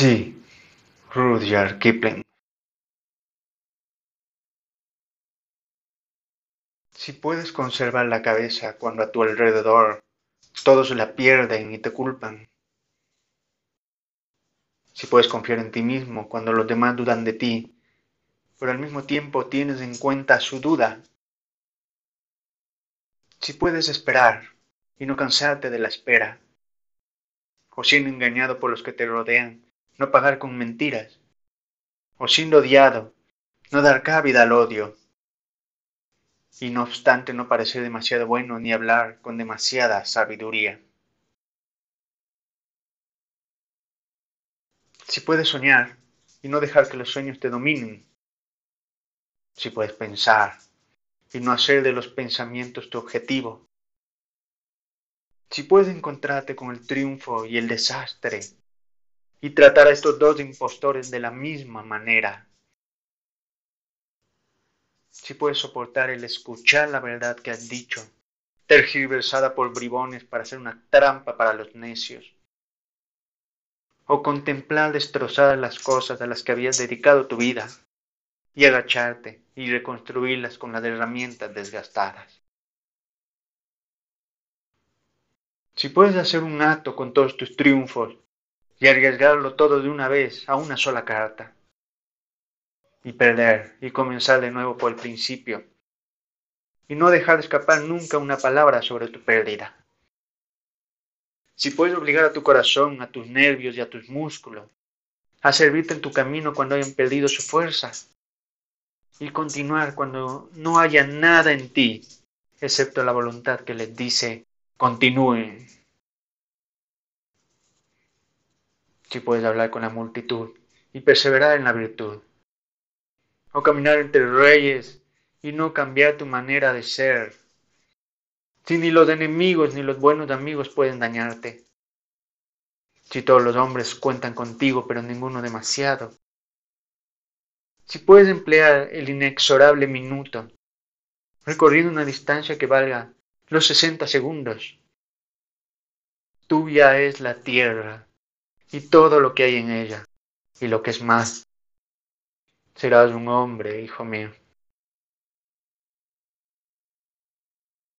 Sí, Rudyard Kipling. Si puedes conservar la cabeza cuando a tu alrededor todos la pierden y te culpan. Si puedes confiar en ti mismo cuando los demás dudan de ti, pero al mismo tiempo tienes en cuenta su duda. Si puedes esperar y no cansarte de la espera, o siendo engañado por los que te rodean, no pagar con mentiras, o siendo odiado, no dar cabida al odio, y no obstante no parecer demasiado bueno ni hablar con demasiada sabiduría. Si puedes soñar y no dejar que los sueños te dominen, si puedes pensar y no hacer de los pensamientos tu objetivo, si puedes encontrarte con el triunfo y el desastre y tratar a estos dos impostores de la misma manera, si puedes soportar el escuchar la verdad que has dicho, tergiversada por bribones para ser una trampa para los necios, o contemplar destrozadas las cosas a las que habías dedicado tu vida, y agacharte y reconstruirlas con las herramientas desgastadas. Si puedes hacer un acto con todos tus triunfos y arriesgarlo todo de una vez a una sola carta, y perder y comenzar de nuevo por el principio, y no dejar escapar nunca una palabra sobre tu pérdida. Si puedes obligar a tu corazón, a tus nervios y a tus músculos a servirte en tu camino cuando hayan perdido su fuerza, y continuar cuando no haya nada en ti, excepto la voluntad que les dice continúen. Si puedes hablar con la multitud y perseverar en la virtud, o caminar entre reyes y no cambiar tu manera de ser, si ni los enemigos ni los buenos amigos pueden dañarte, si todos los hombres cuentan contigo pero ninguno demasiado, si puedes emplear el inexorable minuto, recorriendo una distancia que valga los sesenta segundos. Tuya es la tierra y todo lo que hay en ella, y lo que es más. Serás un hombre, hijo mío.